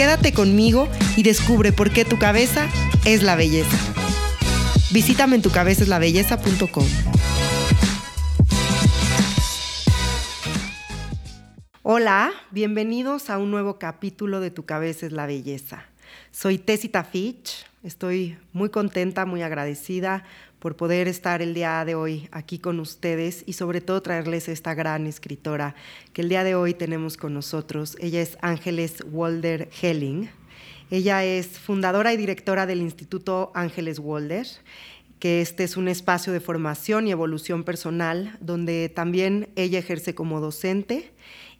Quédate conmigo y descubre por qué tu cabeza es la belleza. Visítame en tucabezaslabelleza.com. Hola, bienvenidos a un nuevo capítulo de Tu cabeza es la belleza. Soy Tessita Fitch, estoy muy contenta, muy agradecida por poder estar el día de hoy aquí con ustedes y sobre todo traerles esta gran escritora que el día de hoy tenemos con nosotros. Ella es Ángeles Walder Helling. Ella es fundadora y directora del Instituto Ángeles Walder que este es un espacio de formación y evolución personal donde también ella ejerce como docente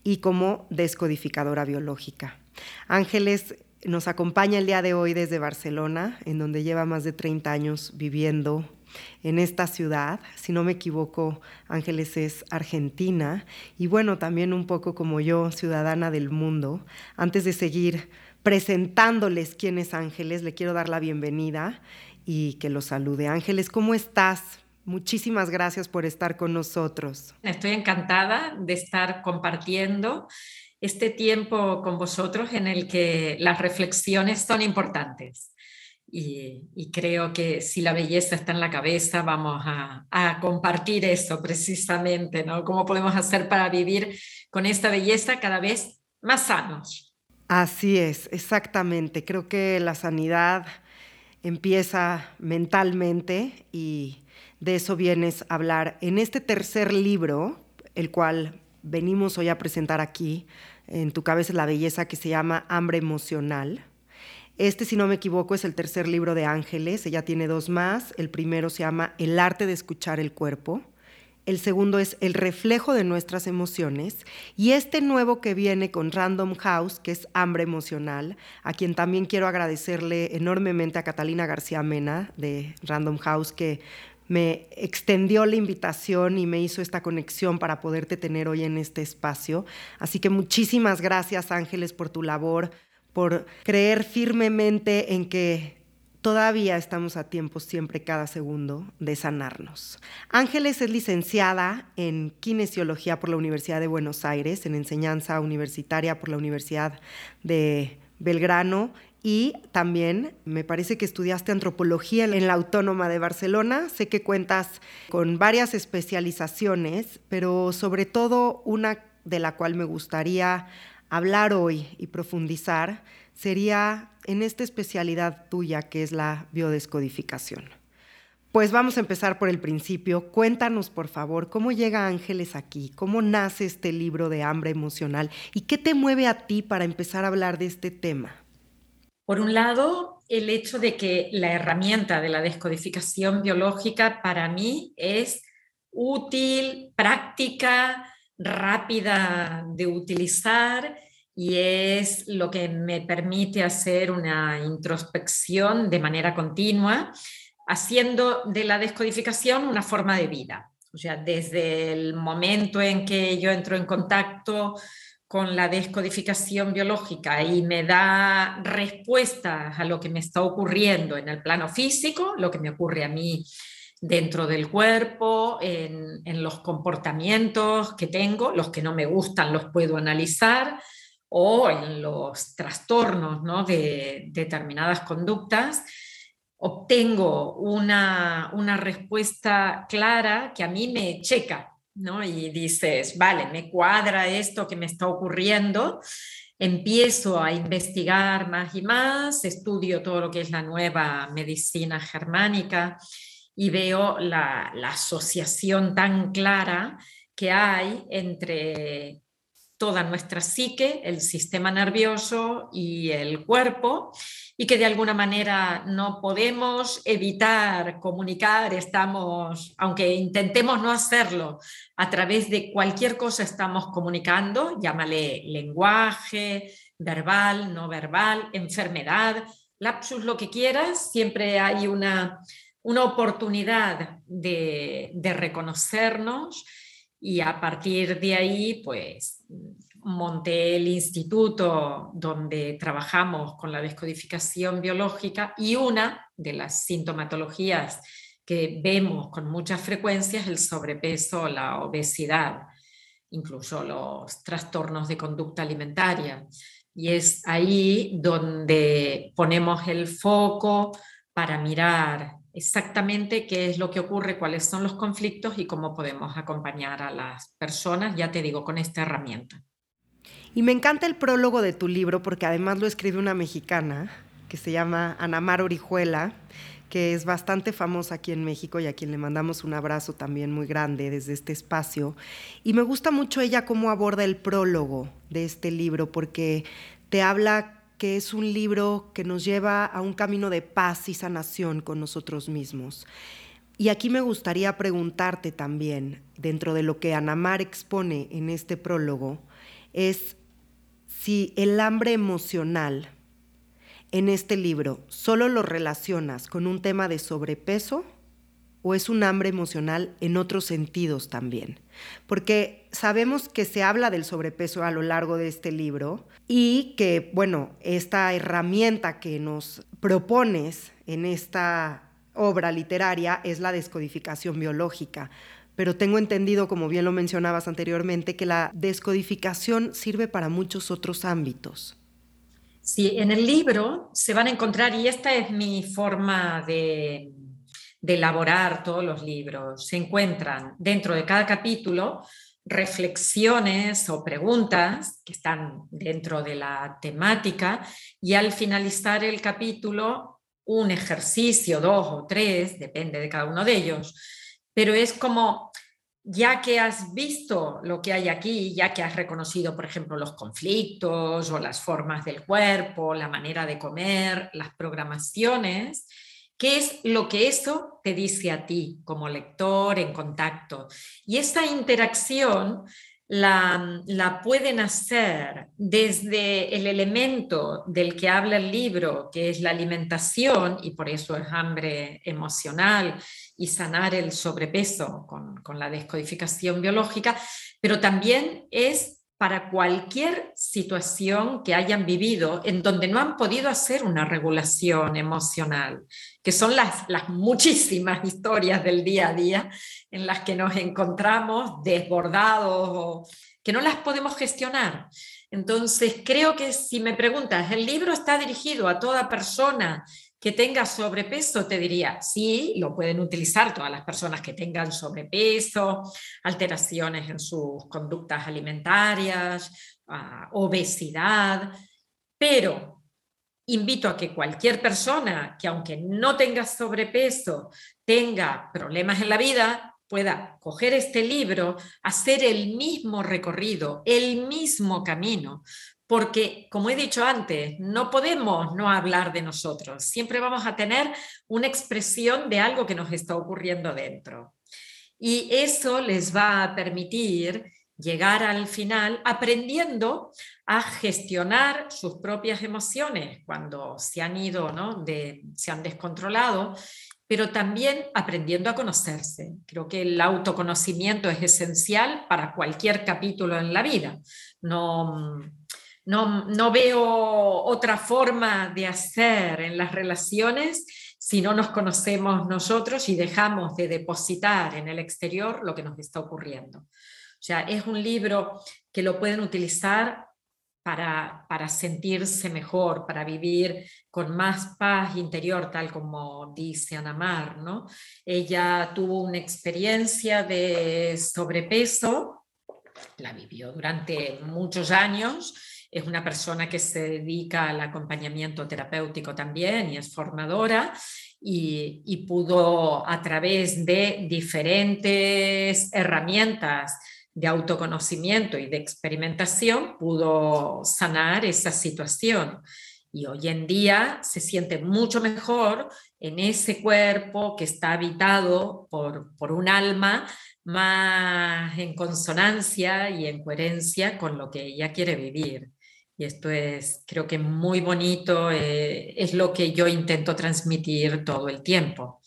y como descodificadora biológica. Ángeles nos acompaña el día de hoy desde Barcelona, en donde lleva más de 30 años viviendo en esta ciudad. Si no me equivoco, Ángeles es argentina y bueno, también un poco como yo, ciudadana del mundo. Antes de seguir presentándoles quién es Ángeles, le quiero dar la bienvenida y que lo salude. Ángeles, ¿cómo estás? Muchísimas gracias por estar con nosotros. Estoy encantada de estar compartiendo este tiempo con vosotros en el que las reflexiones son importantes. Y, creo que si la belleza está en la cabeza, vamos a, compartir eso precisamente, ¿no? ¿Cómo podemos hacer para vivir con esta belleza cada vez más sanos? Así es, exactamente. Creo que la sanidad empieza mentalmente y de eso vienes a hablar en este tercer libro, el cual venimos hoy a presentar aquí, en tu cabeza la belleza, que se llama Hambre Emocional este, si no me equivoco, es el tercer libro de Ángeles. Ella tiene dos más. El primero se llama El arte de escuchar el cuerpo. El segundo es El reflejo de nuestras emociones. Y este nuevo que viene con Random House, que es Hambre Emocional, a quien también quiero agradecerle enormemente a Catalina García Mena de Random House, que me extendió la invitación y me hizo esta conexión para poderte tener hoy en este espacio. Así que muchísimas gracias Ángeles por tu labor, por creer firmemente en que todavía estamos a tiempo siempre cada segundo de sanarnos. Ángeles es licenciada en kinesiología por la Universidad de Buenos Aires, en enseñanza universitaria por la Universidad de Belgrano y también me parece que estudiaste antropología en la Autónoma de Barcelona. Sé que cuentas con varias especializaciones, pero sobre todo una de la cual me gustaría hablar hoy y profundizar sería en esta especialidad tuya que es la biodescodificación. Pues vamos a empezar por el principio. Cuéntanos, por favor, cómo llega Ángeles aquí, cómo nace este libro de hambre emocional y qué te mueve a ti para empezar a hablar de este tema. Por un lado, el hecho de que la herramienta de la descodificación biológica para mí es útil, práctica, rápida de utilizar y es lo que me permite hacer una introspección de manera continua, haciendo de la descodificación una forma de vida. O sea, desde el momento en que yo entro en contacto con la descodificación biológica y me da respuestas a lo que me está ocurriendo en el plano físico, lo que me ocurre a mí dentro del cuerpo, en, los comportamientos que tengo, los que no me gustan los puedo analizar, o en los trastornos de determinadas conductas, obtengo una, una, respuesta clara que a mí me checa, ¿no? Y dices, vale, me cuadra esto que me está ocurriendo, empiezo a investigar más y más, estudio todo lo que es la nueva medicina germánica y veo la, asociación tan clara que hay entre toda nuestra psique, el sistema nervioso y el cuerpo, y que de alguna manera no podemos evitar comunicar, estamos, aunque intentemos no hacerlo, a través de cualquier cosa estamos comunicando, llámale lenguaje, verbal, no verbal, enfermedad, lapsus, lo que quieras, siempre hay una, una oportunidad de, reconocernos y a partir de ahí, pues monté el instituto donde trabajamos con la descodificación biológica y una de las sintomatologías que vemos con mucha frecuencia es el sobrepeso, la obesidad, incluso los trastornos de conducta alimentaria. Y es ahí donde ponemos el foco para mirar exactamente qué es lo que ocurre, cuáles son los conflictos y cómo podemos acompañar a las personas, ya te digo, con esta herramienta. Y me encanta el prólogo de tu libro porque además lo escribe una mexicana que se llama Anamar Orijuela, que es bastante famosa aquí en México y a quien le mandamos un abrazo también muy grande desde este espacio. Y me gusta mucho ella cómo aborda el prólogo de este libro porque te habla que es un libro que nos lleva a un camino de paz y sanación con nosotros mismos. Y aquí me gustaría preguntarte también, dentro de lo que Anamar expone en este prólogo, es si el hambre emocional en este libro solo lo relacionas con un tema de sobrepeso o es un hambre emocional en otros sentidos también. Porque sabemos que se habla del sobrepeso a lo largo de este libro y que, bueno, esta herramienta que nos propones en esta obra literaria es la descodificación biológica pero tengo entendido, como bien lo mencionabas anteriormente, que la descodificación sirve para muchos otros ámbitos. Sí, en el libro se van a encontrar, y esta es mi forma de, de elaborar todos los libros, se encuentran dentro de cada capítulo reflexiones o preguntas que están dentro de la temática y al finalizar el capítulo un ejercicio, dos o tres, depende de cada uno de ellos, pero es como, ya que has visto lo que hay aquí, ya que has reconocido, por ejemplo, los conflictos o las formas del cuerpo, la manera de comer, las programaciones, ¿qué es lo que eso te dice a ti como lector en contacto? Y esa interacción la, la, pueden hacer desde el elemento del que habla el libro, que es la alimentación, y por eso es hambre emocional, y sanar el sobrepeso con, con la descodificación biológica, pero también es para cualquier situación que hayan vivido en donde no han podido hacer una regulación emocional, que son las, las muchísimas historias del día a día en las que nos encontramos desbordados o que no las podemos gestionar. Entonces, creo que si me preguntas, ¿el libro está dirigido a toda persona que tenga sobrepeso, te diría, sí, lo pueden utilizar todas las personas que tengan sobrepeso, alteraciones en sus conductas alimentarias, ah, obesidad, pero invito a que cualquier persona que aunque no tenga sobrepeso, tenga problemas en la vida, pueda coger este libro, hacer el mismo recorrido, el mismo camino, porque, como he dicho antes, no podemos no hablar de nosotros, siempre vamos a tener una expresión de algo que nos está ocurriendo dentro. Y eso les va a permitir llegar al final aprendiendo a gestionar sus propias emociones cuando se han ido, ¿no? se han descontrolado, pero también aprendiendo a conocerse. Creo que el autoconocimiento es esencial para cualquier capítulo en la vida. No, no, veo otra forma de hacer en las relaciones si no nos conocemos nosotros y dejamos de depositar en el exterior lo que nos está ocurriendo. O sea, es un libro que lo pueden utilizar para, para, sentirse mejor, para vivir con más paz interior, tal como dice Anamar. ¿no? Ella tuvo una experiencia de sobrepeso, la vivió durante muchos años es una persona que se dedica al acompañamiento terapéutico también y es formadora y, pudo a través de diferentes herramientas de autoconocimiento y de experimentación, pudo sanar esa situación. Y hoy en día se siente mucho mejor en ese cuerpo que está habitado por, por un alma más en consonancia y en coherencia con lo que ella quiere vivir. Y esto es, creo que muy bonito, eh, es lo que yo intento transmitir todo el tiempo.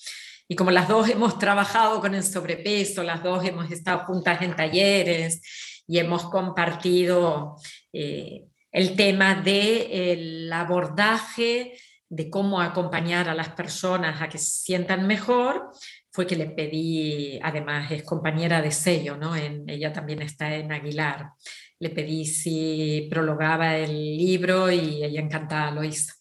Y como las dos hemos trabajado con el sobrepeso, las dos hemos estado juntas en talleres y hemos compartido eh, el tema del abordaje de cómo acompañar a las personas a que se sientan mejor, fue que le pedí, además es compañera de sello, ¿no? Ella también está en Aguilar, le pedí si prologaba el libro y ella encantada lo hizo.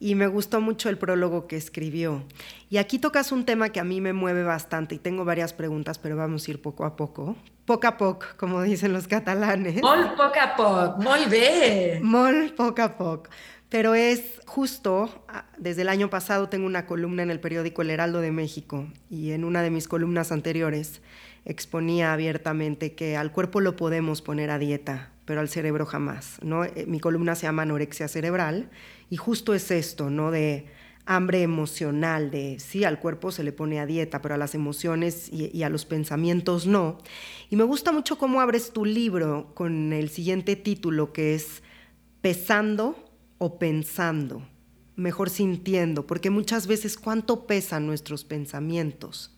Y me gustó mucho el prólogo que escribió. Y aquí tocas un tema que a mí me mueve bastante y tengo varias preguntas, pero vamos a ir poco a poco. Poco a poco, como dicen los catalanes. Mol poco a poco, muy bien. Mol poco a poco. Pero es justo, ah, desde el año pasado tengo una columna en el periódico El Heraldo de México y en una de mis columnas anteriores exponía abiertamente que al cuerpo lo podemos poner a dieta, pero al cerebro jamás. ¿no? Eh, mi columna se llama Anorexia Cerebral y justo es esto, ¿no? de hambre emocional, de sí, al cuerpo se le pone a dieta, pero a las emociones y, y, a los pensamientos no. Y me gusta mucho cómo abres tu libro con el siguiente título que es Pesando o pensando, mejor sintiendo, porque muchas veces cuánto pesan nuestros pensamientos.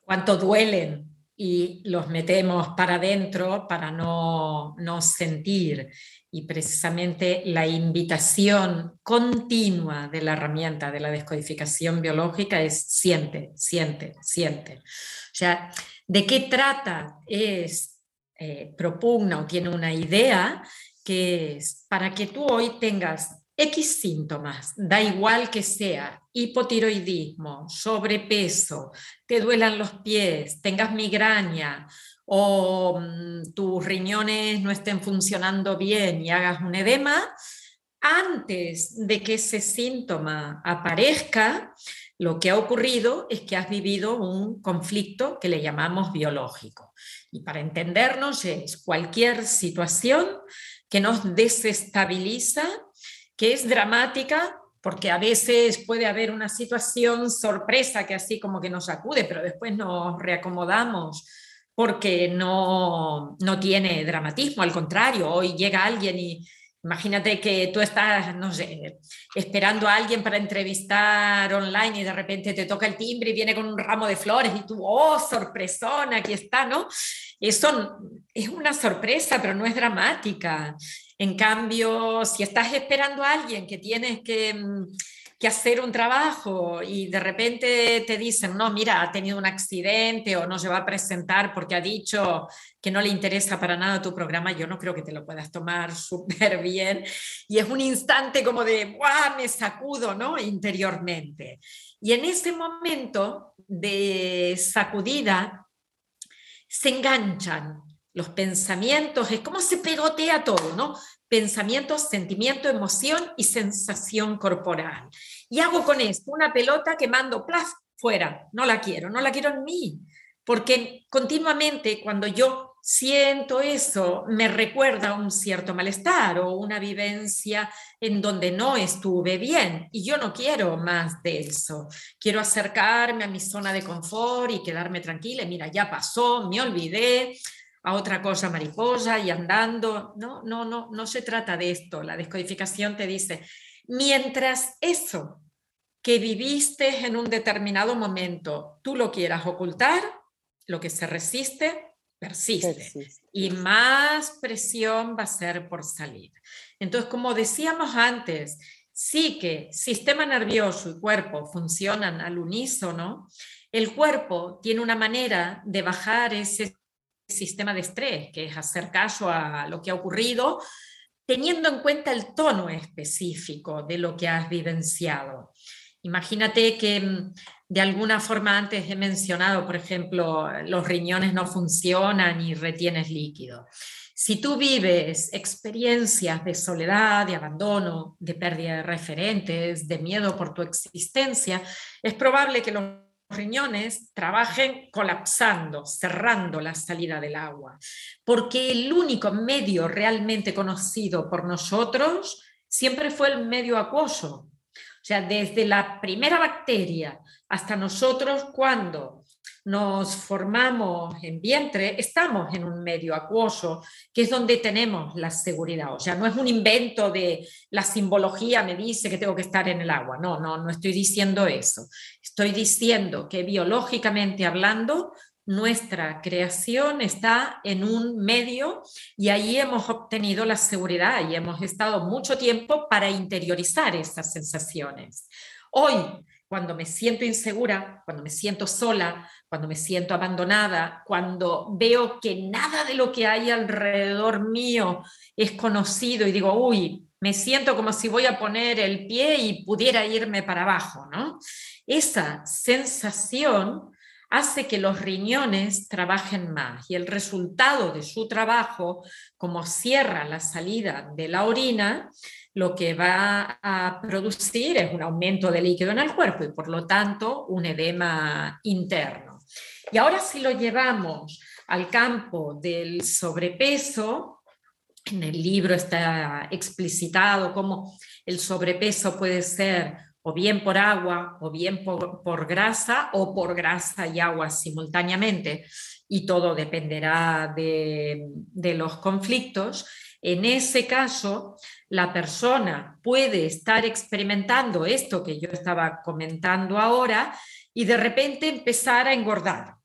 Cuánto duelen y los metemos para adentro para no, no sentir. Y precisamente la invitación continua de la herramienta de la descodificación biológica es siente, siente, siente. O sea, ¿de qué trata? Es, eh, propugna o tiene una idea que es para que tú hoy tengas X síntomas, da igual que sea hipotiroidismo, sobrepeso, te duelan los pies, tengas migraña o mm, tus riñones no estén funcionando bien y hagas un edema, antes de que ese síntoma aparezca, lo que ha ocurrido es que has vivido un conflicto que le llamamos biológico. Y para entendernos es cualquier situación que nos desestabiliza, que es dramática, porque a veces puede haber una situación sorpresa que así como que nos acude, pero después nos reacomodamos porque no, no tiene dramatismo, al contrario, hoy llega alguien y Imagínate que tú estás, no sé, esperando a alguien para entrevistar online y de repente te toca el timbre y viene con un ramo de flores y tú, oh, sorpresona, aquí está, ¿no? Eso es una sorpresa, pero no es dramática. En cambio, si estás esperando a alguien que tienes que mm, que hacer un trabajo y de repente te dicen, no, mira, ha tenido un accidente o no se va a presentar porque ha dicho que no le interesa para nada tu programa, yo no creo que te lo puedas tomar súper bien. Y es un instante como de, ¡guau! Me sacudo, ¿no? Interiormente. Y en ese momento de sacudida se enganchan los pensamientos, es como se pegotea todo, ¿no? pensamiento, sentimiento, emoción y sensación corporal. Y hago con esto una pelota que mando plaf fuera, no la quiero, no la quiero en mí, porque continuamente cuando yo siento eso me recuerda un cierto malestar o una vivencia en donde no estuve bien y yo no quiero más de eso. Quiero acercarme a mi zona de confort y quedarme tranquila. Mira, ya pasó, me olvidé, a otra cosa mariposa y andando. No, no, no, no se trata de esto. La descodificación te dice, mientras eso que viviste en un determinado momento, tú lo quieras ocultar, lo que se resiste, persiste. Y más presión va a ser por salir. Entonces, como decíamos antes, sí que sistema nervioso y cuerpo funcionan al unísono, el cuerpo tiene una manera de bajar ese sistema de estrés, que es hacer caso a lo que ha ocurrido, teniendo en cuenta el tono específico de lo que has vivenciado. Imagínate que mm, de alguna forma antes he mencionado, por ejemplo, los riñones no funcionan y retienes líquido. Si tú vives experiencias de soledad, de abandono, de pérdida de referentes, de miedo por tu existencia, es probable que los riñones trabajen colapsando, cerrando la salida del agua, porque el único medio realmente conocido por nosotros siempre fue el medio acuoso. O sea, desde la primera bacteria hasta nosotros cuando nos formamos en vientre, estamos en un medio acuoso, que es donde tenemos la seguridad. O sea, no es un invento de la simbología me dice que tengo que estar en el agua. No, no, no estoy diciendo eso. Estoy diciendo que biológicamente hablando, nuestra creación está en un medio y ahí hemos obtenido la seguridad y hemos estado mucho tiempo para interiorizar esas sensaciones. Hoy cuando me siento insegura, cuando me siento sola, cuando me siento abandonada, cuando veo que nada de lo que hay alrededor mío es conocido y digo, uy, me siento como si voy a poner el pie y pudiera irme para abajo, ¿no? Esa sensación hace que los riñones trabajen más y el resultado de su trabajo, como cierra la salida de la orina, lo que va a producir es un aumento de líquido en el cuerpo y por lo tanto un edema interno. Y ahora si lo llevamos al campo del sobrepeso, en el libro está explicitado cómo el sobrepeso puede ser o bien por agua, o bien por, grasa, o por grasa y agua simultáneamente, y todo dependerá de, los conflictos. En ese caso, la persona puede estar experimentando esto que yo estaba comentando ahora y de repente empezar a engordar.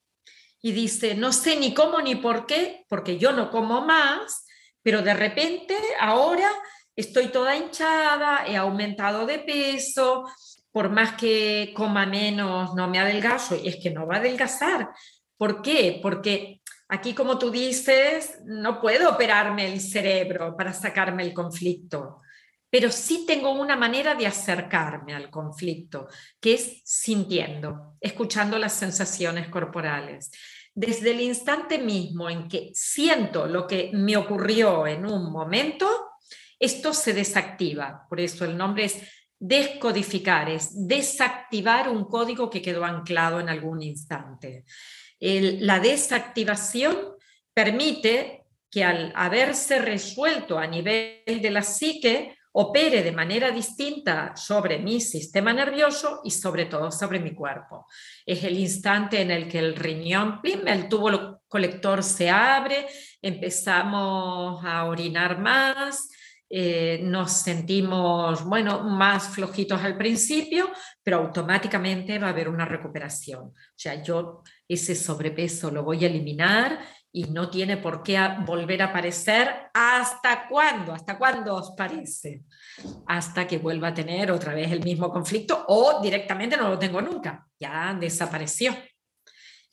Y dice, no sé ni cómo ni por qué, porque yo no como más, pero de repente ahora estoy toda hinchada, he aumentado de peso, por más que coma menos no me adelgazo, y es que no va a adelgazar. ¿Por qué? Porque Aquí, como tú dices, no puedo operarme el cerebro para sacarme el conflicto, pero sí tengo una manera de acercarme al conflicto, que es sintiendo, escuchando las sensaciones corporales. Desde el instante mismo en que siento lo que me ocurrió en un momento, esto se desactiva. Por eso el nombre es descodificar, es desactivar un código que quedó anclado en algún instante la desactivación permite que al haberse resuelto a nivel de la psique, opere de manera distinta sobre mi sistema nervioso y sobre todo sobre mi cuerpo. Es el instante en el que el riñón, el tubo colector se abre, empezamos a orinar más, eh, nos sentimos, bueno, más flojitos al principio, pero automáticamente va a haber una recuperación. O sea, yo ese sobrepeso lo voy a eliminar y no tiene por qué volver a aparecer. ¿Hasta cuándo? ¿Hasta cuándo os parece? Hasta que vuelva a tener otra vez el mismo conflicto o directamente no lo tengo nunca, ya desapareció.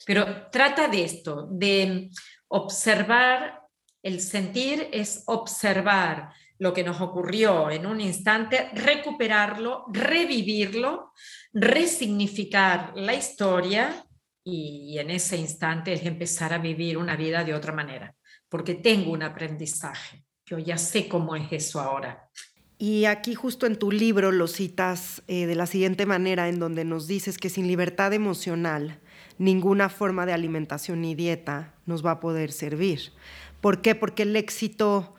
Pero trata de esto, de observar, el sentir es observar lo que nos ocurrió en un instante, recuperarlo, revivirlo, resignificar la historia y, en ese instante es empezar a vivir una vida de otra manera, porque tengo un aprendizaje. Yo ya sé cómo es eso ahora. Y aquí justo en tu libro lo citas eh, de la siguiente manera, en donde nos dices que sin libertad emocional, ninguna forma de alimentación ni dieta nos va a poder servir. ¿Por qué? Porque el éxito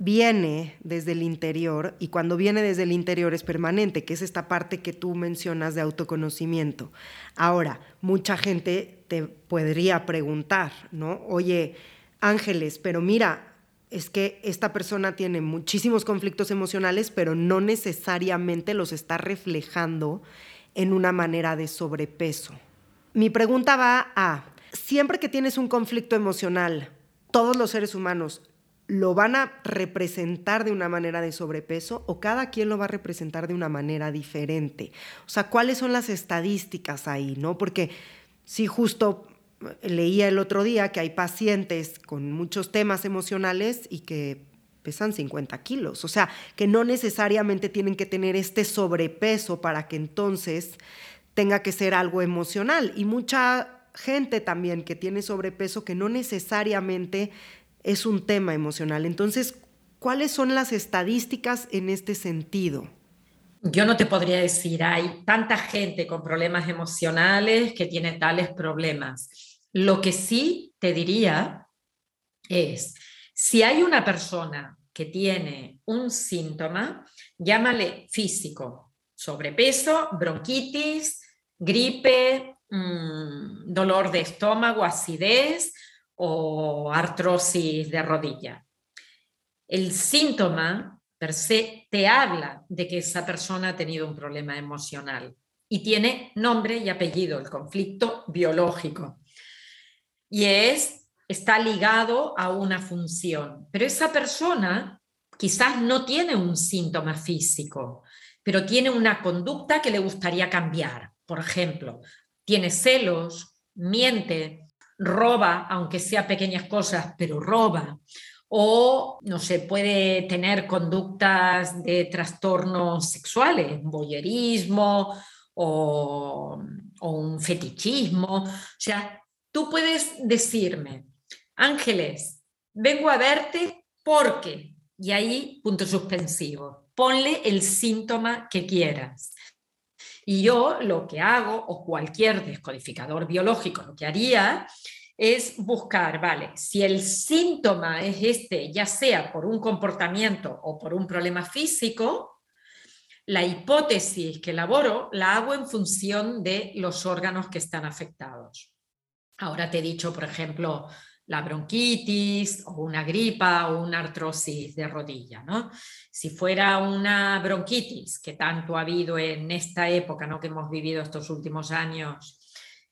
viene desde el interior y cuando viene desde el interior es permanente, que es esta parte que tú mencionas de autoconocimiento. Ahora, mucha gente te podría preguntar, ¿no? Oye, Ángeles, pero mira, es que esta persona tiene muchísimos conflictos emocionales, pero no necesariamente los está reflejando en una manera de sobrepeso. Mi pregunta va a, siempre que tienes un conflicto emocional, todos los seres humanos lo van a representar de una manera de sobrepeso o cada quien lo va a representar de una manera diferente. O sea, ¿cuáles son las estadísticas ahí, no? Porque si justo leía el otro día que hay pacientes con muchos temas emocionales y que pesan 50 kilos. O sea, que no necesariamente tienen que tener este sobrepeso para que entonces tenga que ser algo emocional. Y mucha gente también que tiene sobrepeso que no necesariamente es un tema emocional. Entonces, ¿cuáles son las estadísticas en este sentido? Yo no te podría decir, hay tanta gente con problemas emocionales que tiene tales problemas. Lo que sí te diría es, si hay una persona que tiene un síntoma, llámale físico, sobrepeso, bronquitis, gripe, mm, dolor de estómago, acidez o artrosis de rodilla. El síntoma per se te habla de que esa persona ha tenido un problema emocional y tiene nombre y apellido, el conflicto biológico. Y es, está ligado a una función. Pero esa persona quizás no tiene un síntoma físico, pero tiene una conducta que le gustaría cambiar. Por ejemplo, tiene celos, miente, roba, aunque sea pequeñas cosas, pero roba. O, no sé, puede tener conductas de trastornos sexuales, boyerismo o, un fetichismo. O sea, tú puedes decirme, Ángeles, vengo a verte porque, y ahí punto suspensivo, ponle el síntoma que quieras. Y yo lo que hago, o cualquier descodificador biológico lo que haría, es buscar, vale, si el síntoma es este, ya sea por un comportamiento o por un problema físico, la hipótesis que elaboro la hago en función de los órganos que están afectados. Ahora te he dicho, por ejemplo, la bronquitis o una gripa o una artrosis de rodilla. ¿no? Si fuera una bronquitis, que tanto ha habido en esta época ¿no? que hemos vivido estos últimos años,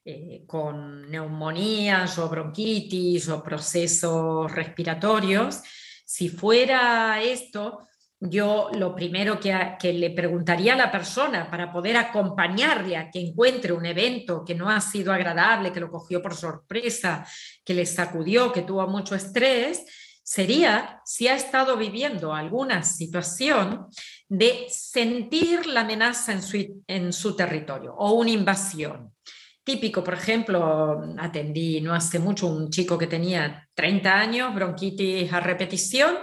eh, con neumonías o bronquitis o procesos respiratorios, si fuera esto, yo lo primero que, le preguntaría a la persona para poder acompañarle a que encuentre un evento que no ha sido agradable, que lo cogió por sorpresa, que le sacudió, que tuvo mucho estrés, sería si ha estado viviendo alguna situación de sentir la amenaza en su, en su territorio o una invasión. Típico, por ejemplo, atendí no hace mucho un chico que tenía 30 años, bronquitis a repetición,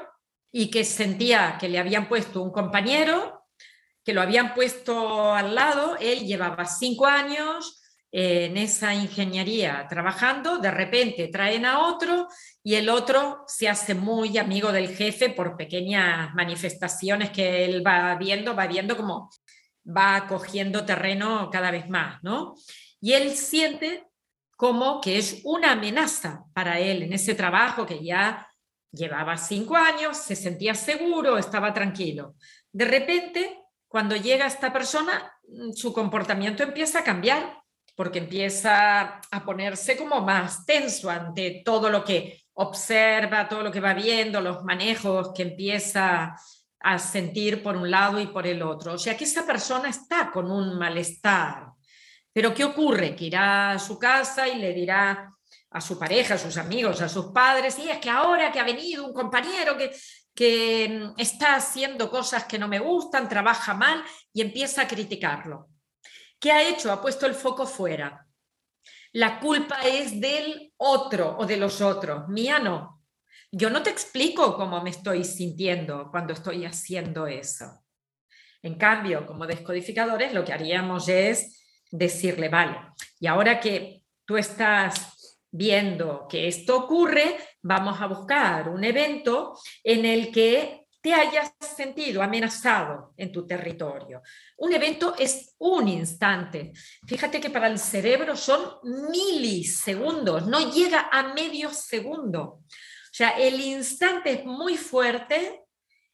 y que sentía que le habían puesto un compañero, que lo habían puesto al lado, él llevaba cinco años en esa ingeniería trabajando, de repente traen a otro y el otro se hace muy amigo del jefe por pequeñas manifestaciones que él va viendo, va viendo como va cogiendo terreno cada vez más, ¿no? Y él siente como que es una amenaza para él en ese trabajo que ya Llevaba cinco años, se sentía seguro, estaba tranquilo. De repente, cuando llega esta persona, mm, su comportamiento empieza a cambiar, porque empieza a ponerse como más tenso ante todo lo que observa, todo lo que va viendo, los manejos que empieza a sentir por un lado y por el otro. O sea que esa persona está con un malestar. Pero ¿qué ocurre? Que irá a su casa y le dirá, a su pareja, a sus amigos, a sus padres, y es que ahora que ha venido un compañero que, que mm, está haciendo cosas que no me gustan, trabaja mal y empieza a criticarlo. ¿Qué ha hecho? Ha puesto el foco fuera. La culpa es del otro o de los otros, mía no. Yo no te explico cómo me estoy sintiendo cuando estoy haciendo eso. En cambio, como descodificadores, lo que haríamos es decirle, vale, y ahora que tú estás viendo que esto ocurre, vamos a buscar un evento en el que te hayas sentido amenazado en tu territorio. Un evento es un instante. Fíjate que para el cerebro son milisegundos, no llega a medio segundo. O sea, el instante es muy fuerte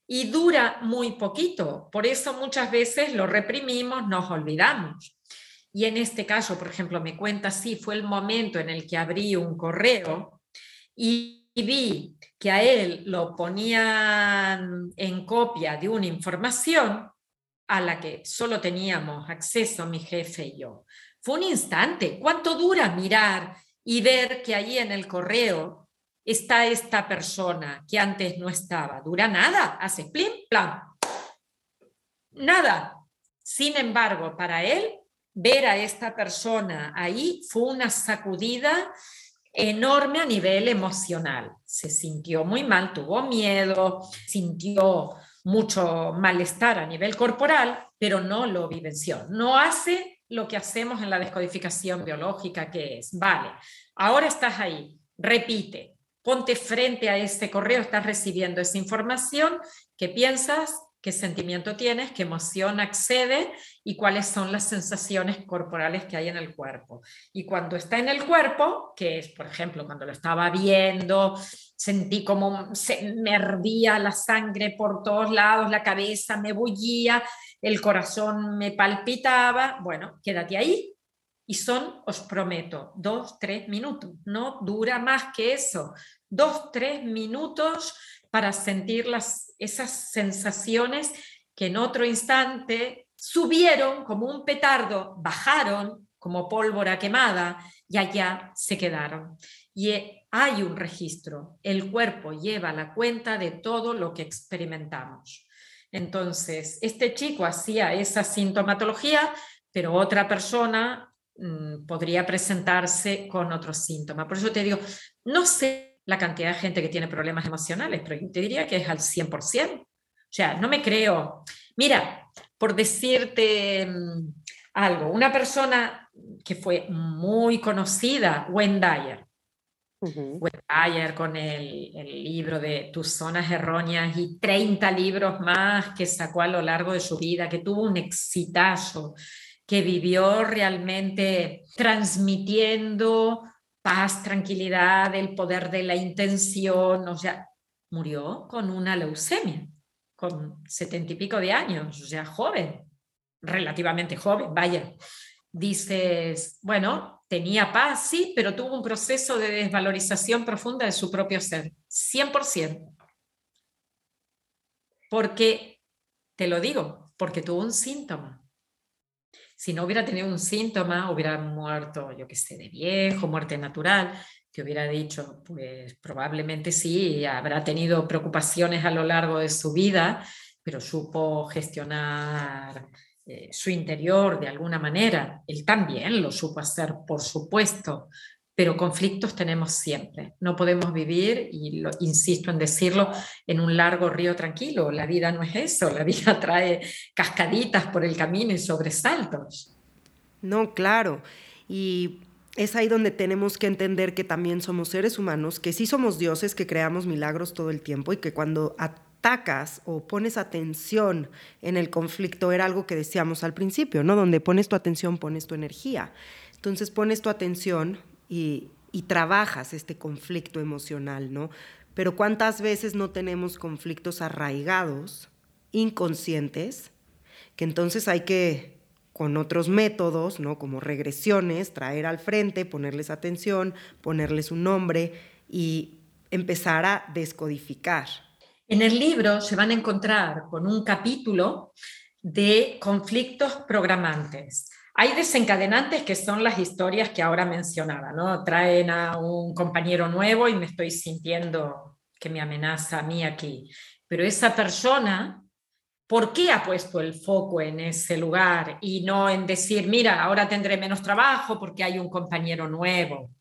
y dura muy poquito. Por eso muchas veces lo reprimimos, nos olvidamos. Y en este caso, por ejemplo, me cuenta, sí, fue el momento en el que abrí un correo y vi que a él lo ponían en copia de una información a la que solo teníamos acceso mi jefe y yo. Fue un instante. ¿Cuánto dura mirar y ver que allí en el correo está esta persona que antes no estaba? Dura nada, hace plim, plan. Nada. Sin embargo, para él ver a esta persona ahí fue una sacudida enorme a nivel emocional. Se sintió muy mal, tuvo miedo, sintió mucho malestar a nivel corporal, pero no lo vivenció. No hace lo que hacemos en la descodificación biológica, que es, vale, ahora estás ahí, repite, ponte frente a este correo, estás recibiendo esa información, ¿qué piensas? Qué sentimiento tienes, qué emoción accede y cuáles son las sensaciones corporales que hay en el cuerpo. Y cuando está en el cuerpo, que es, por ejemplo, cuando lo estaba viendo, sentí como se me hervía la sangre por todos lados, la cabeza me bullía, el corazón me palpitaba, bueno, quédate ahí. Y son, os prometo, dos, tres minutos. No dura más que eso. Dos, tres minutos para sentir las, esas sensaciones que en otro instante subieron como un petardo, bajaron como pólvora quemada y allá se quedaron. Y hay un registro, el cuerpo lleva la cuenta de todo lo que experimentamos. Entonces, este chico hacía esa sintomatología, pero otra persona mm, podría presentarse con otros síntomas. Por eso te digo, no sé la cantidad de gente que tiene problemas emocionales, pero yo te diría que es al 100%. O sea, no me creo. Mira, por decirte mm, algo, una persona que fue muy conocida, Wendayer, Wendayer con el, el, libro de Tus zonas erróneas y 30 libros más que sacó a lo largo de su vida, que tuvo un exitazo, que vivió realmente transmitiendo paz, tranquilidad, el poder de la intención, o sea, murió con una leucemia, con setenta y pico de años, o sea, joven, relativamente joven, vaya. Dices, bueno, tenía paz, sí, pero tuvo un proceso de desvalorización profunda de su propio ser, 100%. Porque, te lo digo, porque tuvo un síntoma si no hubiera tenido un síntoma, hubiera muerto, yo qué sé, de viejo, muerte natural, que hubiera dicho, pues probablemente sí, habrá tenido preocupaciones a lo largo de su vida, pero supo gestionar eh, su interior de alguna manera. Él también lo supo hacer, por supuesto, pero conflictos tenemos siempre. No podemos vivir, y lo, insisto en decirlo, en un largo río tranquilo. La vida no es eso, la vida trae cascaditas por el camino y sobresaltos. No, claro. Y es ahí donde tenemos que entender que también somos seres humanos, que sí somos dioses, que creamos milagros todo el tiempo y que cuando atacas o pones atención en el conflicto era algo que decíamos al principio, ¿no? Donde pones tu atención, pones tu energía. Entonces pones tu atención, y, trabajas este conflicto emocional, ¿no? Pero ¿cuántas veces no tenemos conflictos arraigados, inconscientes, que entonces hay que, con otros métodos, ¿no? Como regresiones, traer al frente, ponerles atención, ponerles un nombre y empezar a descodificar. En el libro se van a encontrar con un capítulo de conflictos programantes. Hay desencadenantes que son las historias que ahora mencionaba, ¿no? Traen a un compañero nuevo y me estoy sintiendo que me amenaza a mí aquí. Pero esa persona, ¿por qué ha puesto el foco en ese lugar y no en decir, mira, ahora tendré menos trabajo porque hay un compañero nuevo?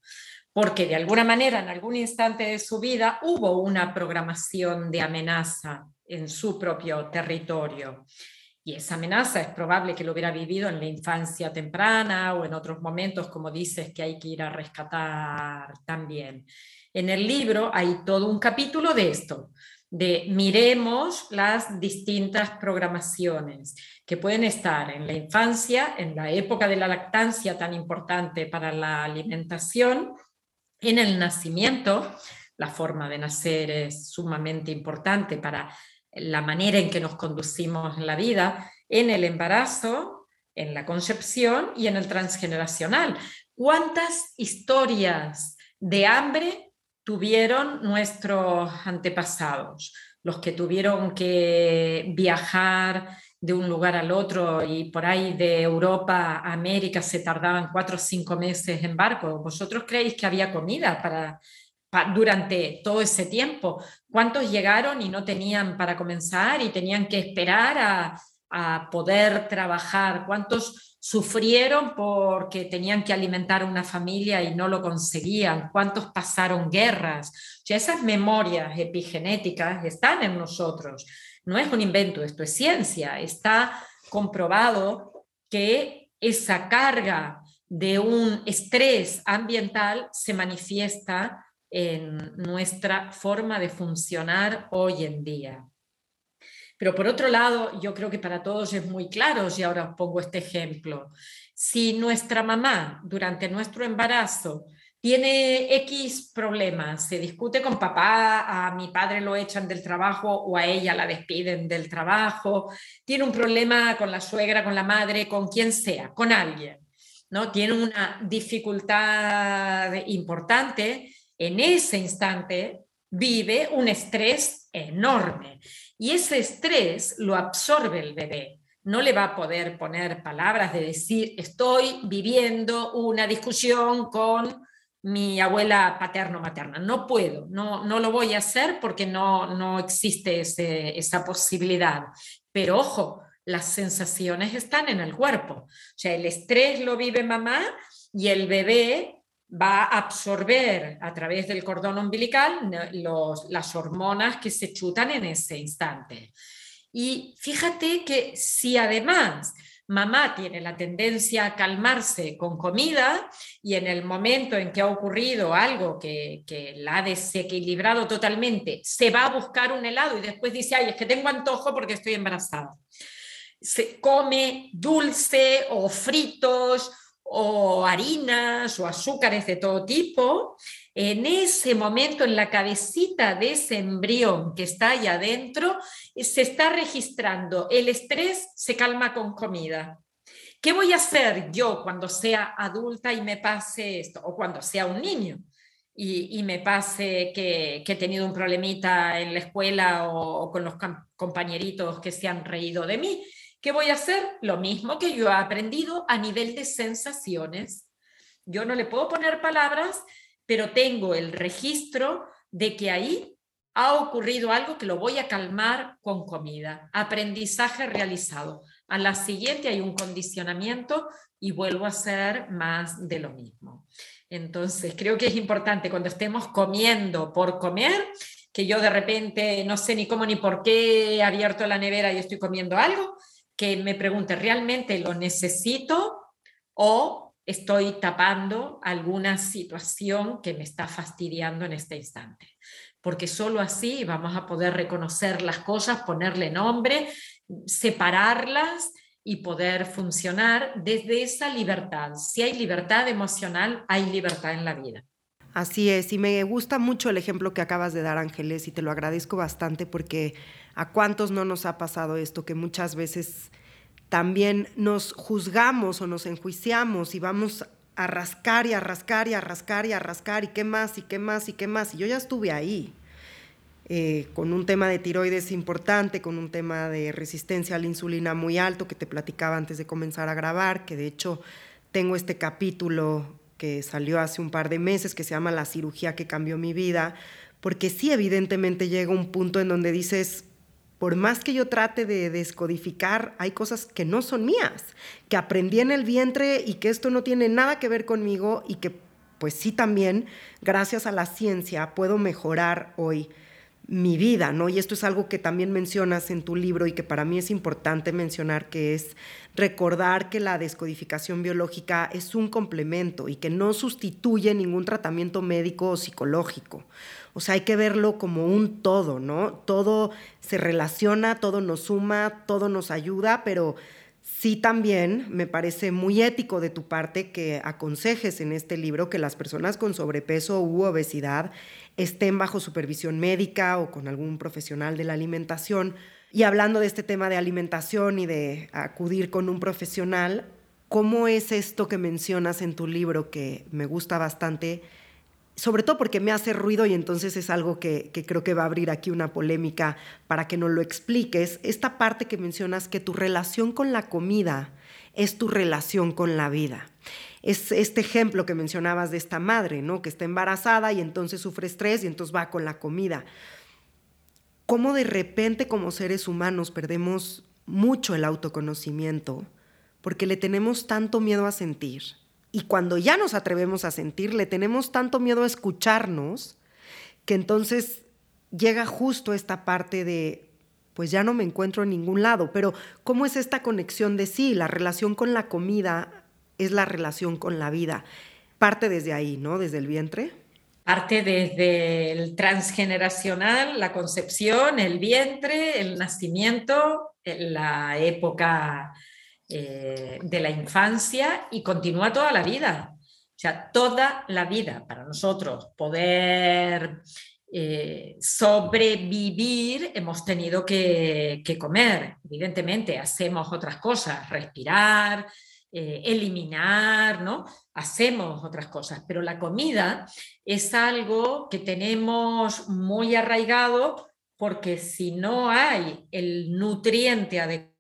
Porque de alguna manera, en algún instante de su vida, hubo una programación de amenaza en su propio territorio. Y esa amenaza es probable que lo hubiera vivido en la infancia temprana o en otros momentos, como dices, que hay que ir a rescatar también. En el libro hay todo un capítulo de esto, de miremos las distintas programaciones que pueden estar en la infancia, en la época de la lactancia tan importante para la alimentación, en el nacimiento, la forma de nacer es sumamente importante para la manera en que nos conducimos en la vida, en el embarazo, en la concepción y en el transgeneracional. ¿Cuántas historias de hambre tuvieron nuestros antepasados? Los que tuvieron que viajar de un lugar al otro y por ahí de Europa a América se tardaban cuatro o cinco meses en barco. ¿Vosotros creéis que había comida para durante todo ese tiempo. ¿Cuántos llegaron y no tenían para comenzar y tenían que esperar a, poder trabajar? ¿Cuántos sufrieron porque tenían que alimentar a una familia y no lo conseguían? ¿Cuántos pasaron guerras? O esas memorias epigenéticas están en nosotros. No es un invento, esto es ciencia. Está comprobado que esa carga de un estrés ambiental se manifiesta en nuestra forma de funcionar hoy en día. Pero por otro lado, yo creo que para todos es muy claro, y ahora os pongo este ejemplo. Si nuestra mamá durante nuestro embarazo tiene X problemas, se discute con papá, a mi padre lo echan del trabajo o a ella la despiden del trabajo, tiene un problema con la suegra, con la madre, con quien sea, con alguien, ¿no? Tiene una dificultad importante, en ese instante vive un estrés enorme y ese estrés lo absorbe el bebé no le va a poder poner palabras de decir, estoy viviendo una discusión con mi abuela paterno-materna. No puedo, no, no lo voy a hacer porque no, no existe esa posibilidad. Pero ojo, las sensaciones están en el cuerpo. O sea, el estrés lo vive mamá y el bebé va a absorber a través del cordón umbilical las hormonas que se chutan en ese instante. Y fíjate que si además mamá tiene la tendencia a calmarse con comida y en el momento en que ha ocurrido algo que, la ha desequilibrado totalmente, se va a buscar un helado y después dice, ay, es que tengo antojo porque estoy embarazada. Se come dulce o fritos o harinas o azúcares de todo tipo, en ese momento, en la cabecita de ese embrión que está ahí adentro, se está registrando el estrés, se calma con comida. ¿Qué voy a hacer yo cuando sea adulta y me pase esto? O cuando sea un niño y, me pase que, he tenido un problemita en la escuela o con los compañeritos que se han reído de mí. ¿Qué voy a hacer? Lo mismo que yo he aprendido a nivel de sensaciones. Yo no le puedo poner palabras, pero tengo el registro de que ahí ha ocurrido algo que lo voy a calmar con comida. Aprendizaje realizado. A la siguiente hay un condicionamiento y vuelvo a hacer más de lo mismo. Entonces, creo que es importante cuando estemos comiendo por comer, que yo de repente no sé ni cómo ni por qué he abierto la nevera y estoy comiendo algo, que me pregunte, ¿realmente lo necesito o estoy tapando alguna situación que me está fastidiando en este instante? Porque solo así vamos a poder reconocer las cosas, ponerle nombre, separarlas y poder funcionar desde esa libertad. Si hay libertad emocional, hay libertad en la vida. Así es, y me gusta mucho el ejemplo que acabas de dar, Ángeles, y te lo agradezco bastante porque a cuántos no nos ha pasado esto, que muchas veces también nos juzgamos o nos enjuiciamos y vamos a rascar y a rascar y a rascar y a rascar y qué más y qué más y qué más. Y yo ya estuve ahí. Eh, con un tema de tiroides importante, con un tema de resistencia a la insulina muy alto que te platicaba antes de comenzar a grabar, que de hecho tengo este capítulo que salió hace un par de meses, que se llama La cirugía que cambió mi vida, porque sí, evidentemente llega un punto en donde dices, por más que yo trate de descodificar, hay cosas que no son mías, que aprendí en el vientre y que esto no tiene nada que ver conmigo y que pues sí también, gracias a la ciencia, puedo mejorar hoy mi vida, ¿no? Y esto es algo que también mencionas en tu libro y que para mí es importante mencionar, que es recordar que la descodificación biológica es un complemento y que no sustituye ningún tratamiento médico o psicológico. O sea, hay que verlo como un todo, ¿no? Todo se relaciona, todo nos suma, todo nos ayuda, pero sí también me parece muy ético de tu parte que aconsejes en este libro que las personas con sobrepeso u obesidad estén bajo supervisión médica o con algún profesional de la alimentación. Y hablando de este tema de alimentación y de acudir con un profesional, ¿cómo es esto que mencionas en tu libro que me gusta bastante? Sobre todo porque me hace ruido y entonces es algo que, creo que va a abrir aquí una polémica para que nos lo expliques. Esta parte que mencionas que tu relación con la comida es tu relación con la vida es este ejemplo que mencionabas de esta madre, ¿no? Que está embarazada y entonces sufre estrés y entonces va con la comida. ¿Cómo de repente como seres humanos perdemos mucho el autoconocimiento porque le tenemos tanto miedo a sentir? Y cuando ya nos atrevemos a sentir, le tenemos tanto miedo a escucharnos que entonces llega justo esta parte de pues ya no me encuentro en ningún lado, pero ¿cómo es esta conexión de sí, la relación con la comida es la relación con la vida. Parte desde ahí, ¿no? Desde el vientre. parte desde el transgeneracional, la concepción, el vientre, el nacimiento, la época eh, de la infancia y continúa toda la vida. O sea, toda la vida para nosotros poder eh, sobrevivir hemos tenido que, comer. Evidentemente, hacemos otras cosas, respirar, eh, eliminar, ¿no? Hacemos otras cosas, pero la comida es algo que tenemos muy arraigado porque si no hay el nutriente adecuado,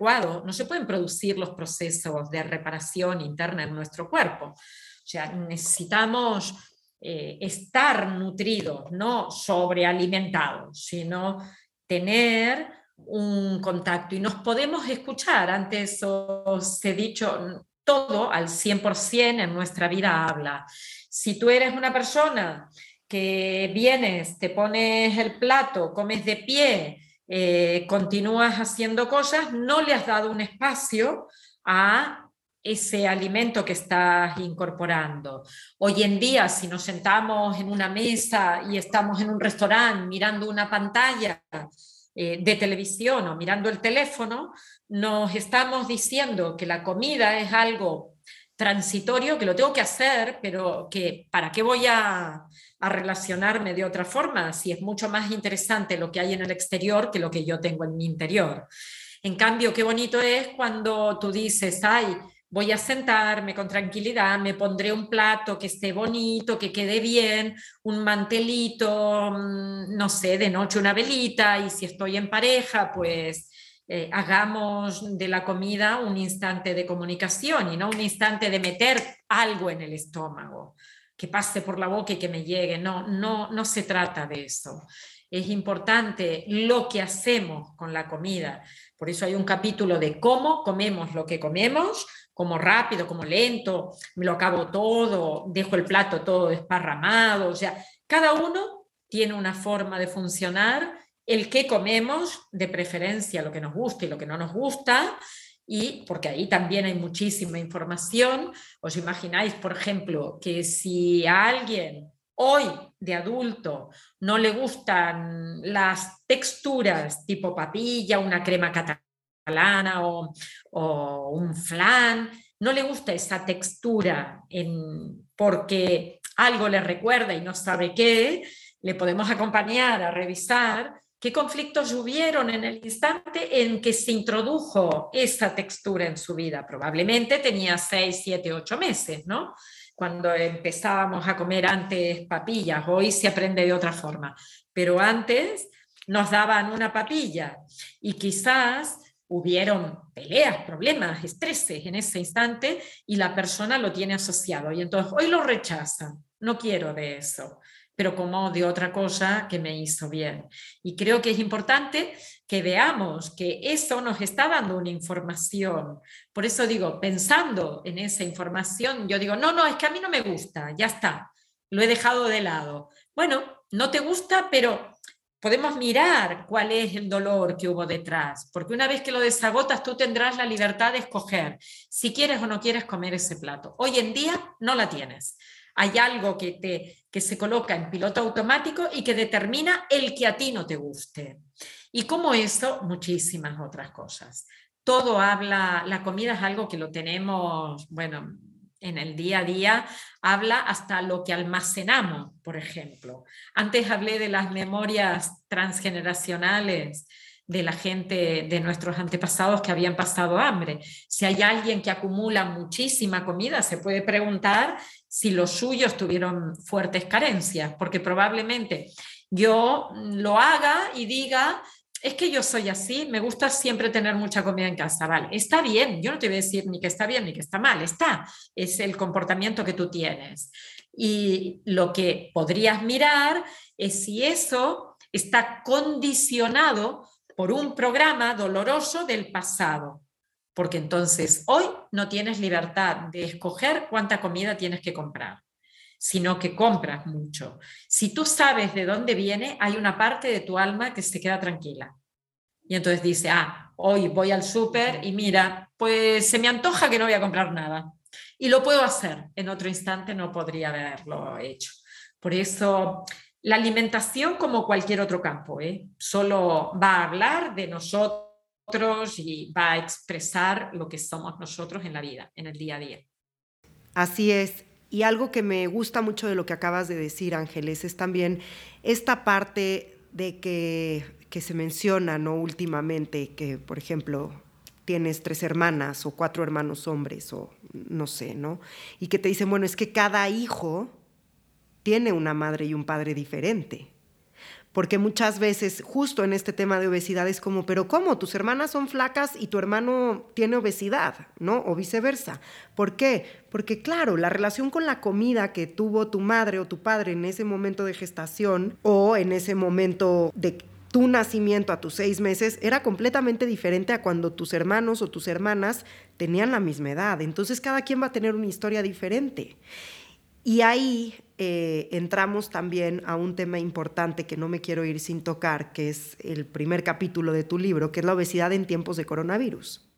no se pueden producir los procesos de reparación interna en nuestro cuerpo. O sea, necesitamos eh, estar nutridos, no sobrealimentados, sino tener un contacto y nos podemos escuchar. Antes os he dicho, todo al 100% en nuestra vida habla. Si tú eres una persona que vienes, te pones el plato, comes de pie, eh, continúas haciendo cosas, no le has dado un espacio a ese alimento que estás incorporando. Hoy en día, si nos sentamos en una mesa y estamos en un restaurante mirando una pantalla eh, de televisión o mirando el teléfono, nos estamos diciendo que la comida es algo transitorio, que lo tengo que hacer, pero que para qué voy a, a relacionarme de otra forma si es mucho más interesante lo que hay en el exterior que lo que yo tengo en mi interior. En cambio, qué bonito es cuando tú dices, ay, voy a sentarme con tranquilidad, me pondré un plato que esté bonito, que quede bien, un mantelito, mm, no sé, de noche una velita y si estoy en pareja, pues eh, hagamos de la comida un instante de comunicación y no un instante de meter algo en el estómago, que pase por la boca y que me llegue. No, no, no se trata de eso. Es importante lo que hacemos con la comida. Por eso hay un capítulo de cómo comemos lo que comemos, como rápido, como lento, me lo acabo todo, dejo el plato todo desparramado, o sea, cada uno tiene una forma de funcionar, el que comemos, de preferencia lo que nos gusta y lo que no nos gusta, y porque ahí también hay muchísima información, os imagináis, por ejemplo, que si a alguien hoy de adulto no le gustan las texturas tipo papilla, una crema catalana o, un flan, no le gusta esa textura porque algo le recuerda y no sabe qué, le podemos acompañar a revisar qué conflictos hubieron en el instante en que se introdujo esa textura en su vida. Probablemente tenía 6, 7, 8 meses, ¿no? Cuando empezábamos a comer antes papillas, hoy se aprende de otra forma, pero antes nos daban una papilla y quizás hubieron peleas, problemas, estreses en ese instante y la persona lo tiene asociado. Y entonces hoy lo rechaza, no quiero de eso, pero como de otra cosa que me hizo bien. Y creo que es importante que veamos que eso nos está dando una información. Por eso digo, pensando en esa información, yo digo, no, no, es que a mí no me gusta, ya está, lo he dejado de lado. Bueno, no te gusta, pero podemos mirar cuál es el dolor que hubo detrás, porque una vez que lo desagotas tú tendrás la libertad de escoger si quieres o no quieres comer ese plato. Hoy en día no la tienes. Hay algo que, te, que se coloca en piloto automático y que determina el que a ti no te guste. Y como eso, muchísimas otras cosas. Todo habla, la comida es algo que lo tenemos, bueno, en el día a día, habla hasta lo que almacenamos, por ejemplo. Antes hablé de las memorias transgeneracionales de la gente, de nuestros antepasados que habían pasado hambre. Si hay alguien que acumula muchísima comida, se puede preguntar si los suyos tuvieron fuertes carencias, porque probablemente yo lo haga y diga, es que yo soy así, me gusta siempre tener mucha comida en casa, vale, está bien, yo no te voy a decir ni que está bien ni que está mal, está, es el comportamiento que tú tienes. Y lo que podrías mirar es si eso está condicionado por un programa doloroso del pasado, porque entonces hoy no tienes libertad de escoger cuánta comida tienes que comprar sino que compras mucho. Si tú sabes de dónde viene, hay una parte de tu alma que se queda tranquila. Y entonces dice, ah, hoy voy al súper y mira, pues se me antoja que no voy a comprar nada. Y lo puedo hacer. En otro instante no podría haberlo hecho. Por eso la alimentación, como cualquier otro campo, ¿eh? solo va a hablar de nosotros y va a expresar lo que somos nosotros en la vida, en el día a día. Así es. Y algo que me gusta mucho de lo que acabas de decir, Ángeles, es también esta parte de que, que se menciona ¿no? últimamente, que por ejemplo tienes tres hermanas o cuatro hermanos hombres o no sé, ¿no? Y que te dicen, bueno, es que cada hijo tiene una madre y un padre diferente. Porque muchas veces, justo en este tema de obesidad, es como, pero ¿cómo? Tus hermanas son flacas y tu hermano tiene obesidad, ¿no? O viceversa. ¿Por qué? Porque claro, la relación con la comida que tuvo tu madre o tu padre en ese momento de gestación o en ese momento de tu nacimiento a tus seis meses era completamente diferente a cuando tus hermanos o tus hermanas tenían la misma edad. Entonces cada quien va a tener una historia diferente. Y ahí eh, entramos también a un tema importante que no me quiero ir sin tocar, que es el primer capítulo de tu libro, que es la obesidad en tiempos de coronavirus.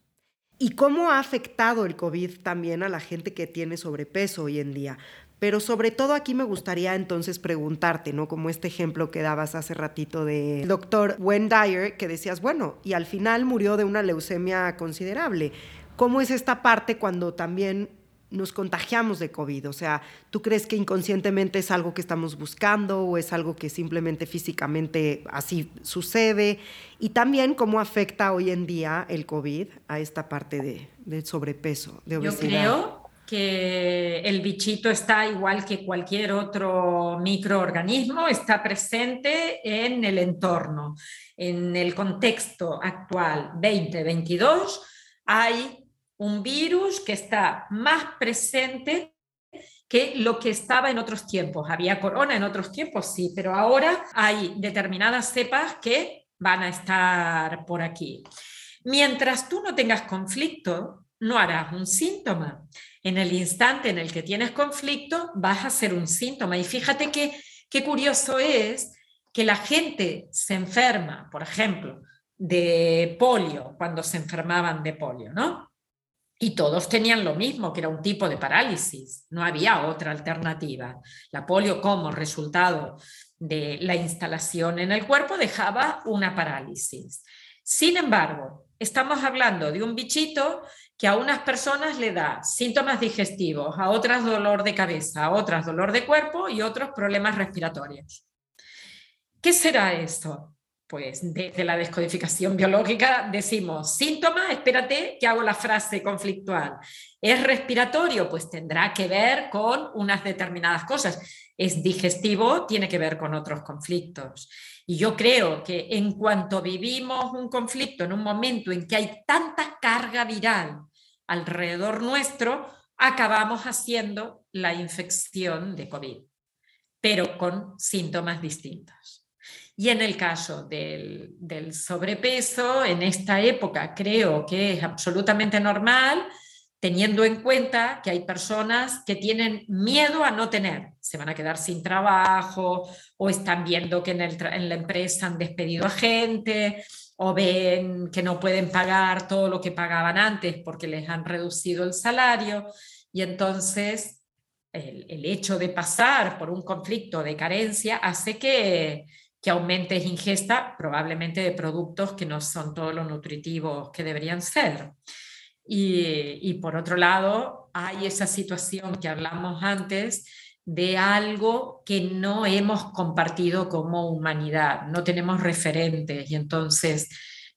Y cómo ha afectado el COVID también a la gente que tiene sobrepeso hoy en día. Pero sobre todo aquí me gustaría entonces preguntarte, ¿no? Como este ejemplo que dabas hace ratito del doctor Wen Dyer, que decías, bueno, y al final murió de una leucemia considerable. ¿Cómo es esta parte cuando también nos contagiamos de COVID? O sea, ¿tú crees que inconscientemente es algo que estamos buscando o es algo que simplemente físicamente así sucede? Y también cómo afecta hoy en día el COVID a esta parte de, de sobrepeso, de obesidad. Yo creo que el bichito está igual que cualquier otro microorganismo, está presente en el entorno. En el contexto actual 2022 hay un virus que está más presente que lo que estaba en otros tiempos. Había corona en otros tiempos, sí, pero ahora hay determinadas cepas que van a estar por aquí. Mientras tú no tengas conflicto, no harás un síntoma. En el instante en el que tienes conflicto, vas a ser un síntoma. Y fíjate que, qué curioso es que la gente se enferma, por ejemplo, de polio, cuando se enfermaban de polio, ¿no? Y todos tenían lo mismo, que era un tipo de parálisis, no había otra alternativa. La polio como resultado de la instalación en el cuerpo dejaba una parálisis. Sin embargo, estamos hablando de un bichito que a unas personas le da síntomas digestivos, a otras dolor de cabeza, a otras dolor de cuerpo y otros problemas respiratorios. ¿Qué será esto? Pues desde la descodificación biológica decimos, síntoma, espérate que hago la frase conflictual. ¿Es respiratorio? Pues tendrá que ver con unas determinadas cosas. ¿Es digestivo? Tiene que ver con otros conflictos. Y yo creo que en cuanto vivimos un conflicto en un momento en que hay tanta carga viral alrededor nuestro, acabamos haciendo la infección de COVID, pero con síntomas distintos. Y en el caso del, sobrepeso, en esta época creo que es absolutamente normal, teniendo en cuenta que hay personas que tienen miedo a no tener, se van a quedar sin trabajo o están viendo que en, en, la empresa han despedido a gente o ven que no pueden pagar todo lo que pagaban antes porque les han reducido el salario. Y entonces el, el hecho de pasar por un conflicto de carencia hace que que aumentes ingesta probablemente de productos que no son todos los nutritivos que deberían ser. Y, por otro lado, hay esa situación que hablamos antes de algo que no hemos compartido como humanidad, no tenemos referentes y entonces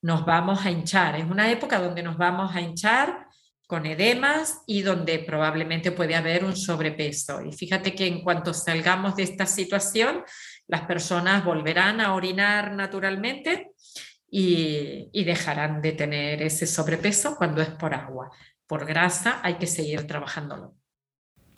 nos vamos a hinchar. Es una época donde nos vamos a hinchar con edemas y donde probablemente puede haber un sobrepeso. Y fíjate que en cuanto salgamos de esta situación, las personas volverán a orinar naturalmente y, dejarán de tener ese sobrepeso cuando es por agua. Por grasa hay que seguir trabajándolo.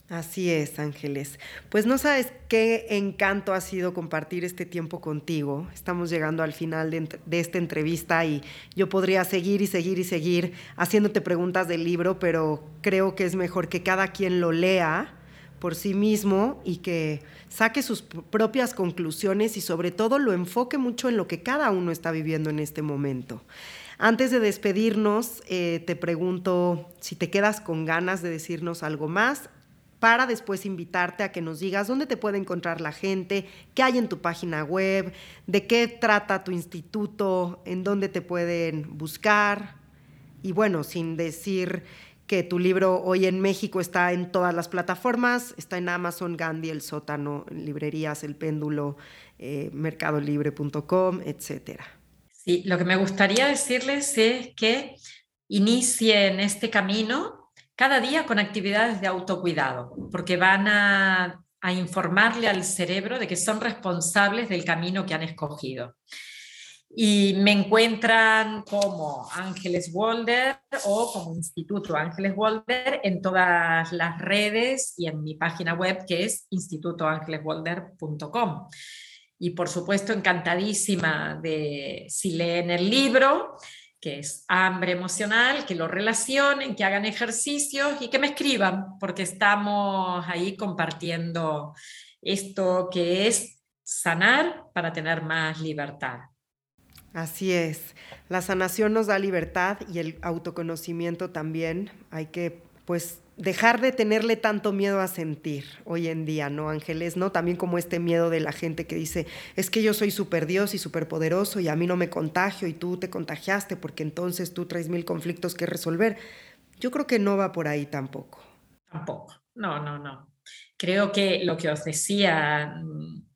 Así es, Ángeles. Pues no sabes qué encanto ha sido compartir este tiempo contigo. Estamos llegando al final de, esta entrevista y yo podría seguir y seguir y seguir haciéndote preguntas del libro, pero creo que es mejor que cada quien lo lea por sí mismo y que saque sus propias conclusiones y sobre todo lo enfoque mucho en lo que cada uno está viviendo en este momento. Antes de despedirnos, eh, te pregunto si te quedas con ganas de decirnos algo más para después invitarte a que nos digas dónde te puede encontrar la gente, qué hay en tu página web, de qué trata tu instituto, en dónde te pueden buscar. Y bueno, sin decir que tu libro hoy en México está en todas las plataformas, está en Amazon, Gandhi, El Sótano, librerías, El Péndulo, eh, mercadolibre.com, etcétera. Sí, lo que me gustaría decirles es que inicien este camino cada día con actividades de autocuidado, porque van a, informarle al cerebro de que son responsables del camino que han escogido. Y me encuentran como Ángeles Walder o como Instituto Ángeles Walder en todas las redes y en mi página web que es institutoangeleswalder.com. Y por supuesto, encantadísima de si leen el libro que es hambre emocional, que lo relacionen, que hagan ejercicios y que me escriban, porque estamos ahí compartiendo esto que es sanar para tener más libertad. Así es, la sanación nos da libertad y el autoconocimiento también. Hay que pues dejar de tenerle tanto miedo a sentir hoy en día, ¿no, Ángeles? ¿No? También como este miedo de la gente que dice, es que yo soy súper Dios y súper poderoso y a mí no me contagio y tú te contagiaste porque entonces tú traes mil conflictos que resolver. Yo creo que no va por ahí tampoco. Tampoco, no, no, no. Creo que lo que os decía mm,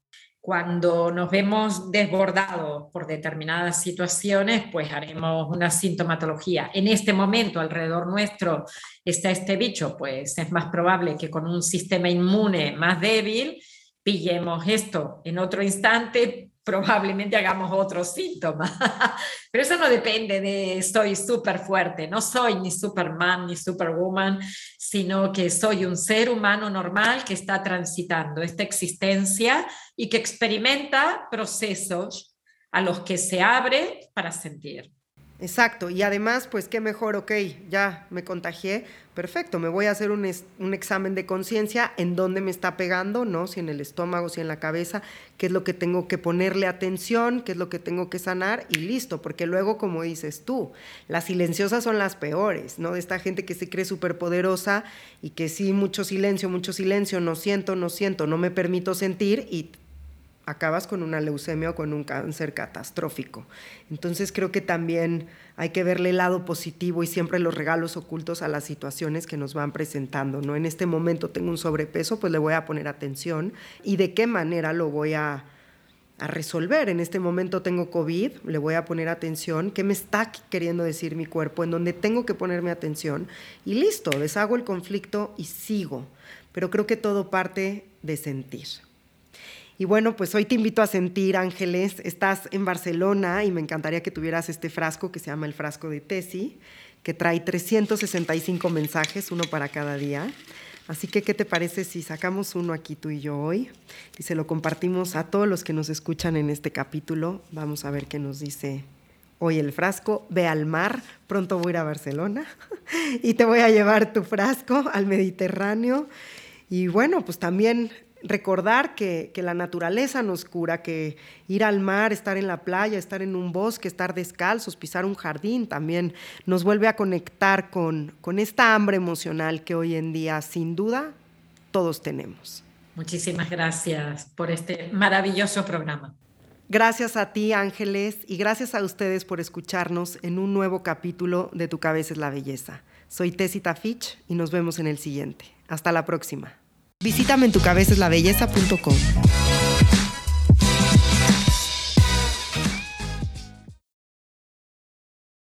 cuando nos vemos desbordados por determinadas situaciones, pues haremos una sintomatología. En este momento, alrededor nuestro está este bicho, pues es más probable que con un sistema inmune más débil pillemos esto en otro instante, probablemente hagamos otros síntomas. Pero eso no depende de soy súper fuerte, no soy ni Superman ni Superwoman, sino que soy un ser humano normal que está transitando esta existencia y que experimenta procesos a los que se abre para sentir. Exacto, y además, pues qué mejor, ok, ya me contagié, perfecto, me voy a hacer un, un examen de conciencia en dónde me está pegando, ¿no? Si en el estómago, si en la cabeza, qué es lo que tengo que ponerle atención, qué es lo que tengo que sanar y listo, porque luego, como dices tú, las silenciosas son las peores, ¿no? De esta gente que se cree súper poderosa y que sí, mucho silencio, mucho silencio, no siento, no siento, no me permito sentir y acabas con una leucemia o con un cáncer catastrófico. Entonces creo que también hay que verle el lado positivo y siempre los regalos ocultos a las situaciones que nos van presentando. ¿no? En este momento tengo un sobrepeso, pues le voy a poner atención y de qué manera lo voy a, resolver. En este momento tengo COVID, le voy a poner atención, qué me está queriendo decir mi cuerpo, en donde tengo que ponerme atención y listo, deshago el conflicto y sigo. Pero creo que todo parte de sentir. Y bueno, pues hoy te invito a sentir, Ángeles, estás en Barcelona y me encantaría que tuvieras este frasco que se llama el frasco de Tesi, que trae 365 mensajes, uno para cada día. Así que, ¿qué te parece si sacamos uno aquí tú y yo hoy y se lo compartimos a todos los que nos escuchan en este capítulo? Vamos a ver qué nos dice hoy el frasco. Ve al mar, pronto voy a ir a Barcelona y te voy a llevar tu frasco al Mediterráneo. Y bueno, pues también recordar que, la naturaleza nos cura, que ir al mar, estar en la playa, estar en un bosque, estar descalzos, pisar un jardín, también nos vuelve a conectar con, con esta hambre emocional que hoy en día sin duda todos tenemos. Muchísimas gracias por este maravilloso programa. Gracias a ti, Ángeles, y gracias a ustedes por escucharnos en un nuevo capítulo de Tu cabeza es la belleza. Soy Tessita Fitch y nos vemos en el siguiente. Hasta la próxima. Visítame en tucabeceslabelleza.com.